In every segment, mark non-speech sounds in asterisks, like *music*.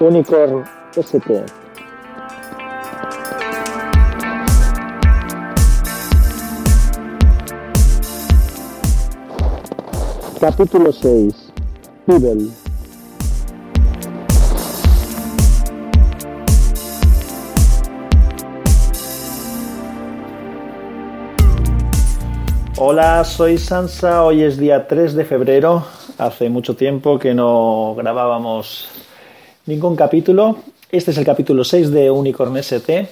Unicorn ST. Capítulo 6. Pibel. Hola, soy Sansa. Hoy es día 3 de febrero. Hace mucho tiempo que no grabábamos ningún capítulo. Este es el capítulo 6 de Unicorn ST.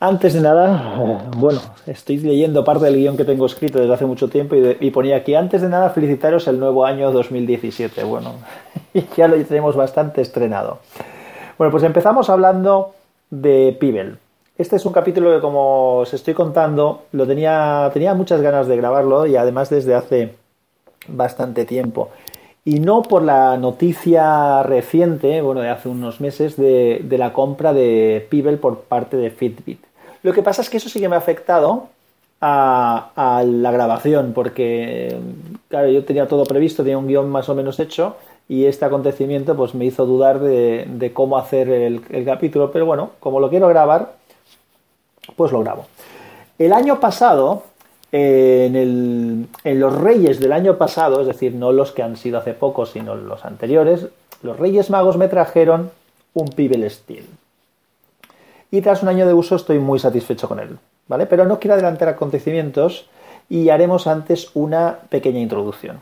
Antes de nada, *laughs* bueno, estoy leyendo parte del guion que tengo escrito desde hace mucho tiempo y, ponía aquí, antes de nada, felicitaros el nuevo año 2017. Bueno, *laughs* ya lo tenemos bastante estrenado. Bueno, pues empezamos hablando de Pibel. Este es un capítulo que, como os estoy contando, lo tenía, tenía muchas ganas de grabarlo y además desde hace bastante tiempo. Y no por la noticia reciente, bueno, de hace unos meses, de, de la compra de Pibel por parte de Fitbit. Lo que pasa es que eso sí que me ha afectado a, la grabación, porque, claro, yo tenía todo previsto, tenía un guion más o menos hecho, y este acontecimiento pues me hizo dudar de, cómo hacer el, capítulo, pero bueno, como lo quiero grabar, pues lo grabo. El año pasado, en, los Reyes del año pasado, es decir, no los que han sido hace poco, sino los anteriores, los Reyes Magos me trajeron un Pibel Steel. Y tras un año de uso estoy muy satisfecho con él, ¿vale? Pero no quiero adelantar acontecimientos y haremos antes una pequeña introducción.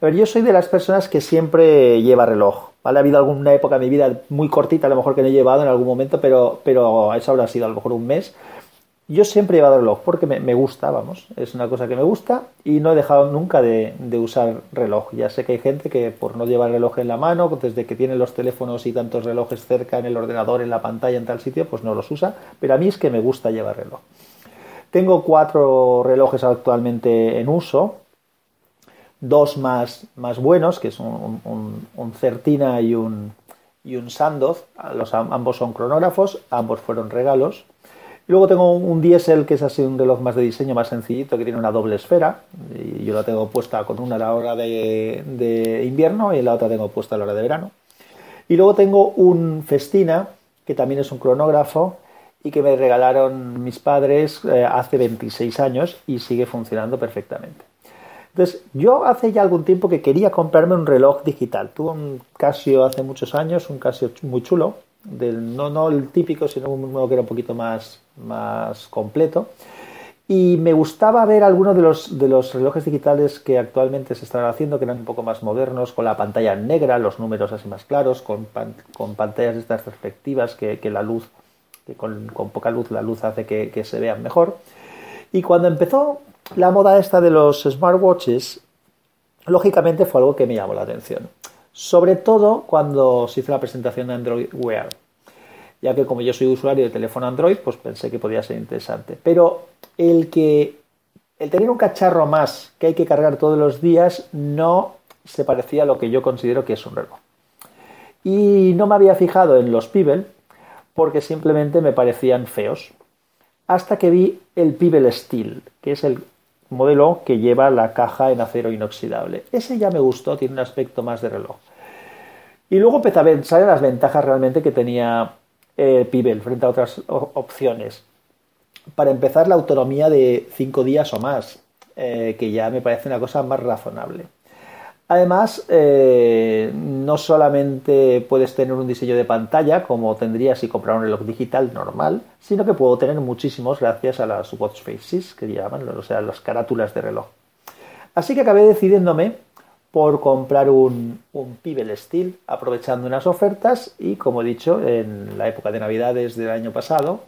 A ver, yo soy de las personas que siempre lleva reloj, ¿vale? Ha habido alguna época en mi vida muy cortita, a lo mejor que no he llevado en algún momento, pero, pero eso habrá sido a lo mejor un mes, yo siempre he llevado reloj porque me, gusta, vamos, es una cosa que me gusta y no he dejado nunca de, usar reloj. Ya sé que hay gente que por no llevar reloj en la mano, desde que tiene los teléfonos y tantos relojes cerca en el ordenador, en la pantalla, en tal sitio, pues no los usa, pero a mí es que me gusta llevar reloj. Tengo cuatro relojes actualmente en uso, dos más, más buenos, que son un Certina y un, y un Sandoz, los, ambos son cronógrafos, ambos fueron regalos Luego tengo un diésel que es así un reloj más de diseño, más sencillito, que tiene una doble esfera. Y yo la tengo puesta con una a la hora de, de invierno y la otra tengo puesta a la hora de verano. Y luego tengo un Festina, que también es un cronógrafo y que me regalaron mis padres eh, hace 26 años y sigue funcionando perfectamente. Entonces, yo hace ya algún tiempo que quería comprarme un reloj digital. Tuve un Casio hace muchos años, un Casio muy chulo, del, no, no el típico, sino uno que era un poquito más, más completo. Y me gustaba ver algunos de los, de los relojes digitales que actualmente se están haciendo, que eran un poco más modernos, con la pantalla negra, los números así más claros, con, con pantallas de estas perspectivas que, que la luz, que con, con, poca luz la luz hace que, que se vean mejor. Y cuando empezó la moda esta de los smartwatches, lógicamente fue algo que me llamó la atención. Sobre todo cuando se hizo la presentación de Android Wear ya que como yo soy usuario de teléfono Android, pues pensé que podía ser interesante. Pero el que el tener un cacharro más que hay que cargar todos los días no se parecía a lo que yo considero que es un reloj. Y no me había fijado en los Pibel porque simplemente me parecían feos. Hasta que vi el Pibel Steel, que es el modelo que lleva la caja en acero inoxidable. Ese ya me gustó, tiene un aspecto más de reloj. Y luego empecé a pensar en las ventajas realmente que tenía eh, Pibel frente a otras opciones. Para empezar, la autonomía de 5 días o más, eh, que ya me parece una cosa más razonable. Además, eh, no solamente puedes tener un diseño de pantalla, como tendrías si comprar un reloj digital normal, sino que puedo tener muchísimos gracias a las watch faces, que llaman, o sea, las carátulas de reloj. Así que acabé decidiéndome por comprar un, un Pibel Steel aprovechando unas ofertas y como he dicho en la época de navidades del año pasado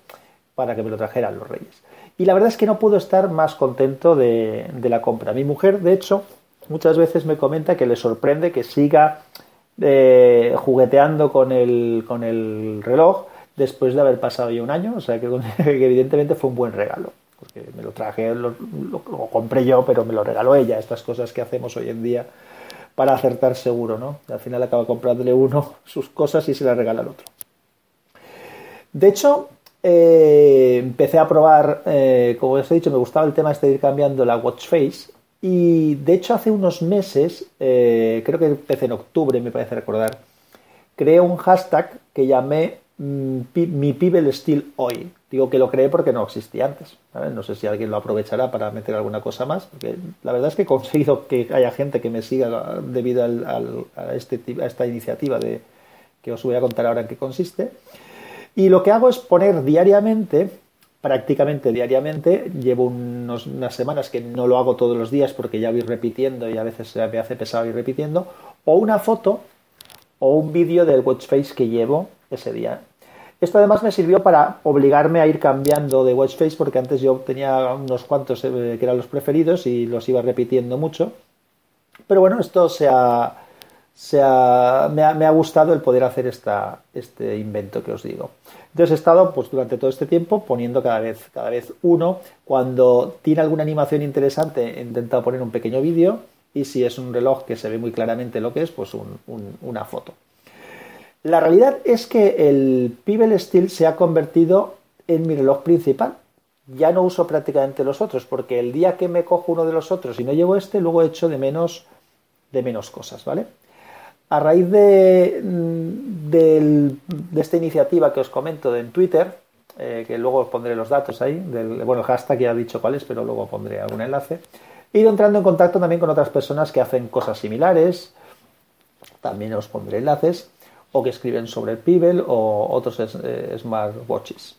para que me lo trajeran los reyes. Y la verdad es que no puedo estar más contento de, de la compra. Mi mujer, de hecho, muchas veces me comenta que le sorprende que siga eh, jugueteando con el, con el reloj después de haber pasado ya un año, o sea que, *laughs* evidentemente fue un buen regalo porque me lo traje, lo, compré yo, pero me lo regaló ella, estas cosas que hacemos hoy en día para acertar seguro, ¿no? Al final acaba comprándole uno *laughs* sus cosas y se las regala al otro. De hecho, eh, empecé a probar, eh, como os he dicho, me gustaba el tema este de ir cambiando la watch face y de hecho hace unos meses, eh, creo que empecé en octubre, me parece recordar, creé un hashtag que llamé mm, mi Pibel Steel hoy. Digo que lo creé porque no existía antes. No sé si alguien lo aprovechará para meter alguna cosa más. Porque la verdad es que he conseguido que haya gente que me siga debido a, este, a esta iniciativa de, que os voy a contar ahora en qué consiste. Y lo que hago es poner diariamente, prácticamente diariamente, llevo unas semanas que no lo hago todos los días porque ya voy repitiendo y a veces me hace pesado ir repitiendo, o una foto o un vídeo del watch face que llevo ese día. Esto además me sirvió para obligarme a ir cambiando de watch face porque antes yo tenía unos cuantos eh, que eran los preferidos y los iba repitiendo mucho. Pero bueno, esto se ha, me, ha, gustado el poder hacer esta, este invento que os digo. Entonces he estado pues, durante todo este tiempo poniendo cada vez, cada vez uno. Cuando tiene alguna animación interesante he intentado poner un pequeño vídeo y si es un reloj que se ve muy claramente lo que es, pues una foto. La realidad es que el Pibel Steel se ha convertido en mi reloj principal. Ya no uso prácticamente los otros, porque el día que me cojo uno de los otros y no llevo este, luego echo de menos, de menos cosas, ¿vale? A raíz de, esta iniciativa que os comento en Twitter, eh, que luego os pondré los datos ahí, bueno, el hashtag ya he dicho cuál es, pero luego pondré algún enlace, he ido entrando en contacto también con otras personas que hacen cosas similares, también os pondré enlaces, o que escriben sobre el Pibel o otros eh, smartwatches.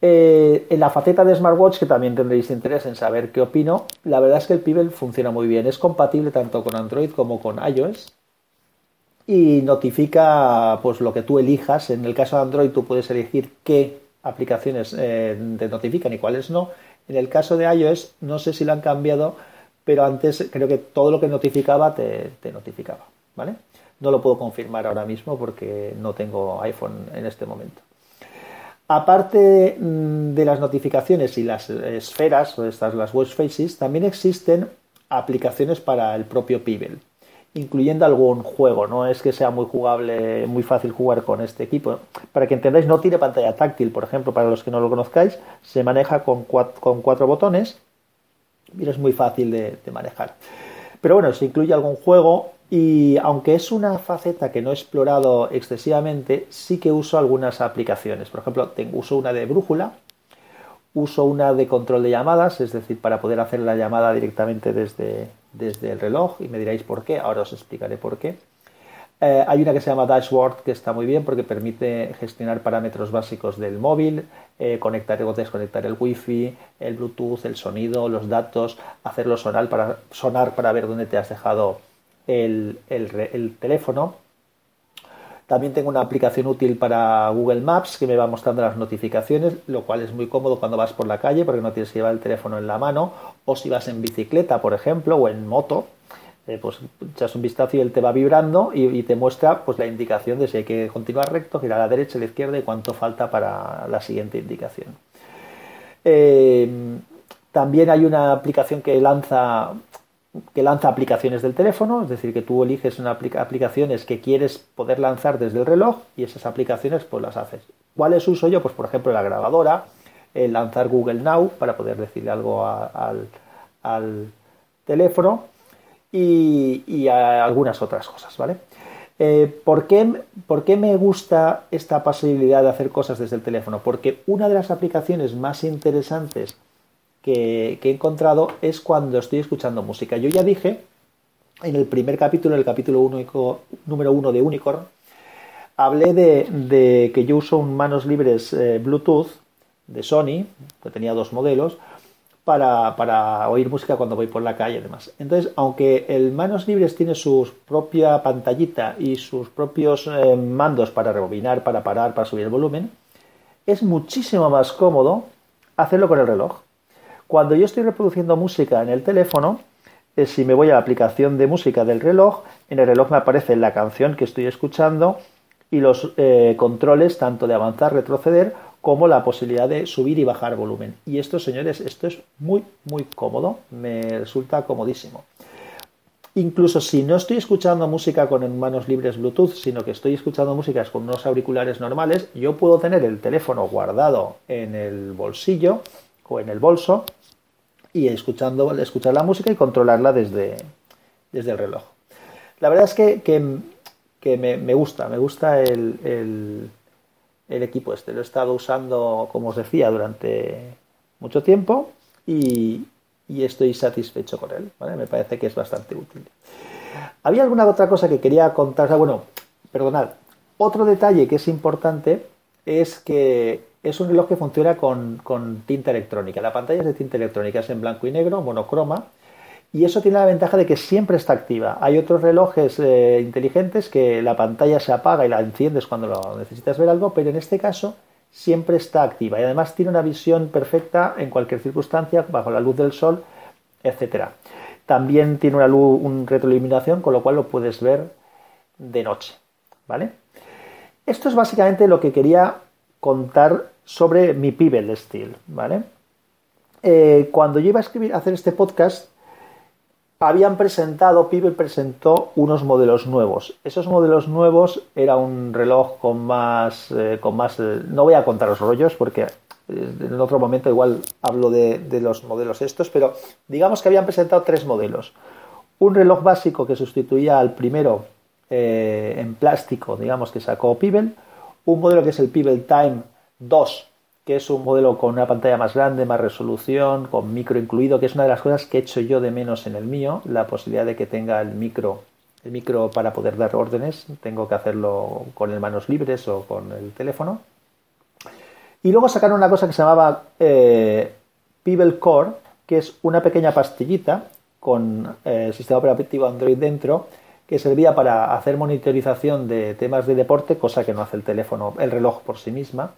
Eh, en la faceta de smartwatch, que también tendréis interés en saber qué opino, la verdad es que el Pibel funciona muy bien. Es compatible tanto con Android como con iOS y notifica pues lo que tú elijas. En el caso de Android tú puedes elegir qué aplicaciones eh, te notifican y cuáles no. En el caso de iOS no sé si lo han cambiado, pero antes creo que todo lo que notificaba te, notificaba, ¿vale? No lo puedo confirmar ahora mismo porque no tengo iPhone en este momento. Aparte mm, de las notificaciones y las esferas, o estas las watch faces, también existen aplicaciones para el propio Pibel incluyendo algún juego. No es que sea muy jugable, muy fácil jugar con este equipo. Para que entendáis, no tiene pantalla táctil, por ejemplo, para los que no lo conozcáis, se maneja con cuatro, botones y es muy fácil de, manejar. Pero bueno, se incluye algún juego y aunque es una faceta que no he explorado excesivamente, sí que uso algunas aplicaciones. Por ejemplo, tengo, uso una de brújula, uso una de control de llamadas, es decir, para poder hacer la llamada directamente desde, desde el reloj y me diréis por qué, ahora os explicaré por qué. Eh, hay una que se llama Dashboard que está muy bien porque permite gestionar parámetros básicos del móvil, eh, conectar o desconectar el wifi, el bluetooth, el sonido, los datos, hacerlo sonar para, sonar para ver dónde te has dejado el, el teléfono. También tengo una aplicación útil para Google Maps que me va mostrando las notificaciones, lo cual es muy cómodo cuando vas por la calle porque no tienes que llevar el teléfono en la mano o si vas en bicicleta, por ejemplo, o en moto, eh, pues echas un vistazo y él te va vibrando y, te muestra pues la indicación de si hay que continuar recto, girar a la derecha, a la izquierda y cuánto falta para la siguiente indicación. Eh, también hay una aplicación que lanza que lanza aplicaciones del teléfono, es decir, que tú eliges aplicaciones que quieres poder lanzar desde el reloj y esas aplicaciones pues las haces. ¿Cuáles uso yo? Pues por ejemplo la grabadora, el lanzar Google Now para poder decirle algo al, teléfono y, algunas otras cosas, ¿vale? Eh, ¿por, qué, ¿Por qué me gusta esta posibilidad de hacer cosas desde el teléfono? Porque una de las aplicaciones más interesantes que, he encontrado es cuando estoy escuchando música. Yo ya dije en el primer capítulo, el capítulo único, número uno de Unicorn, hablé de, que yo uso un manos libres eh, Bluetooth de Sony, que tenía dos modelos, para, oír música cuando voy por la calle y demás. Entonces, aunque el manos libres tiene su propia pantallita y sus propios eh, mandos para rebobinar, para parar, para subir el volumen, es muchísimo más cómodo hacerlo con el reloj. Cuando yo estoy reproduciendo música en el teléfono, eh, si me voy a la aplicación de música del reloj, en el reloj me aparece la canción que estoy escuchando y los eh, controles tanto de avanzar, retroceder, como la posibilidad de subir y bajar volumen. Y esto, señores, esto es muy, muy cómodo, me resulta comodísimo. Incluso si no estoy escuchando música con manos libres Bluetooth, sino que estoy escuchando música con unos auriculares normales, yo puedo tener el teléfono guardado en el bolsillo o en el bolso y escuchando, escuchar la música y controlarla desde, desde el reloj. La verdad es que, que me, gusta, me gusta el, el, equipo este. Lo he estado usando, como os decía, durante mucho tiempo y, estoy satisfecho con él. Me parece que es bastante útil. Había alguna otra cosa que quería contar. Bueno, perdonad. Otro detalle que es importante es que es un reloj que funciona con, tinta electrónica. La pantalla es de tinta electrónica, es en blanco y negro, monocroma y eso tiene la ventaja de que siempre está activa. Hay otros relojes eh, inteligentes que la pantalla se apaga y la enciendes cuando lo necesitas ver algo, pero en este caso siempre está activa y además tiene una visión perfecta en cualquier circunstancia, bajo la luz del sol, etc. También tiene una luz, un retroiluminación, con lo cual lo puedes ver de noche. ¿Vale? Esto es básicamente lo que quería contar sobre mi Pibel Steel. ¿vale? Eh, cuando yo iba a escribir, a hacer este podcast, habían presentado, Pibe presentó unos modelos nuevos. Esos modelos nuevos era un reloj con más, eh, con más, eh, no voy a contar los rollos porque en otro momento igual hablo de, los modelos estos, pero digamos que habían presentado tres modelos. Un reloj básico que sustituía al primero en plástico, digamos que sacó Pibel, un modelo que es el Pibel Time 2 que es un modelo con una pantalla más grande, más resolución, con micro incluido, que es una de las cosas que he hecho yo de menos en el mío, la posibilidad de que tenga el micro, el micro para poder dar órdenes, tengo que hacerlo con el manos libres o con el teléfono. Y luego sacaron una cosa que se llamaba eh, Core, que es una pequeña pastillita con eh, sistema operativo Android dentro, que servía para hacer monitorización de temas de deporte, cosa que no hace el teléfono, el reloj por sí misma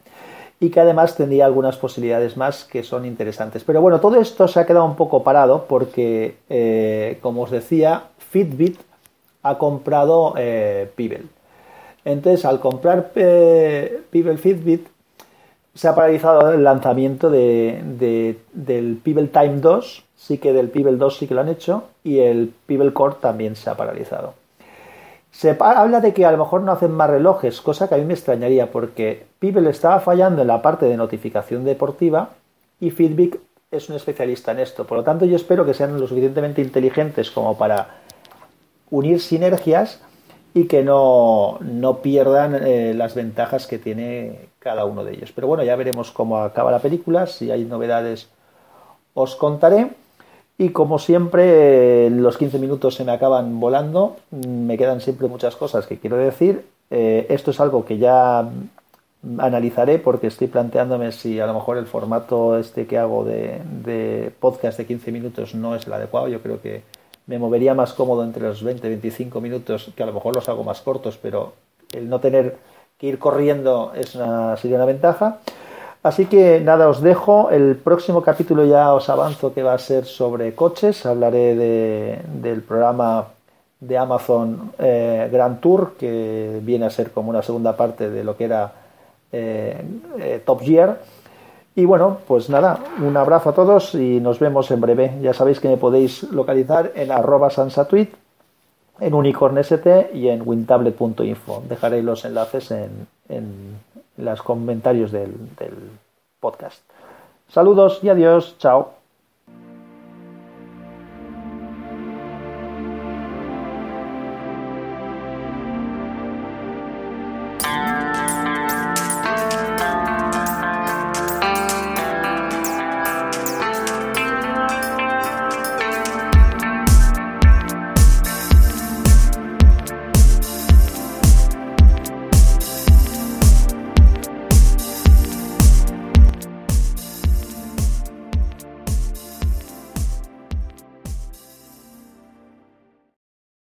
y que además tendría algunas posibilidades más que son interesantes. Pero bueno, todo esto se ha quedado un poco parado porque, eh, como os decía, Fitbit ha comprado eh, Pibel. Entonces, al comprar eh, Pibel Fitbit, se ha paralizado el lanzamiento de, del Pibel Time 2, sí que del Pibel 2 sí que lo han hecho, y el Pibel Core también se ha paralizado. Se habla de que a lo mejor no hacen más relojes, cosa que a mí me extrañaría porque Pibel estaba fallando en la parte de notificación deportiva y Fitbit es un especialista en esto. Por lo tanto, yo espero que sean lo suficientemente inteligentes como para unir sinergias y que no, pierdan eh, las ventajas que tiene cada uno de ellos. Pero bueno, ya veremos cómo acaba la película. Si hay novedades, os contaré. Y como siempre, los 15 minutos se me acaban volando, me quedan siempre muchas cosas que quiero decir. Eh, esto es algo que ya analizaré porque estoy planteándome si a lo mejor el formato este que hago de, podcast de 15 minutos no es el adecuado. Yo creo que me movería más cómodo entre los 20 y 25 minutos, que a lo mejor los hago más cortos, pero el no tener que ir corriendo es una, sería una ventaja. Así que nada, os dejo. El próximo capítulo ya os avanzo que va a ser sobre coches. Hablaré del programa de Amazon eh, Grand Tour, que viene a ser como una segunda parte de lo que era eh, eh, Top Gear. Y bueno, pues nada, un abrazo a todos y nos vemos en breve. Ya sabéis que me podéis localizar en arroba sansatweet, en unicornst y en wintablet.info. Dejaré los enlaces en, en los comentarios del, del podcast. Saludos y adiós, chao.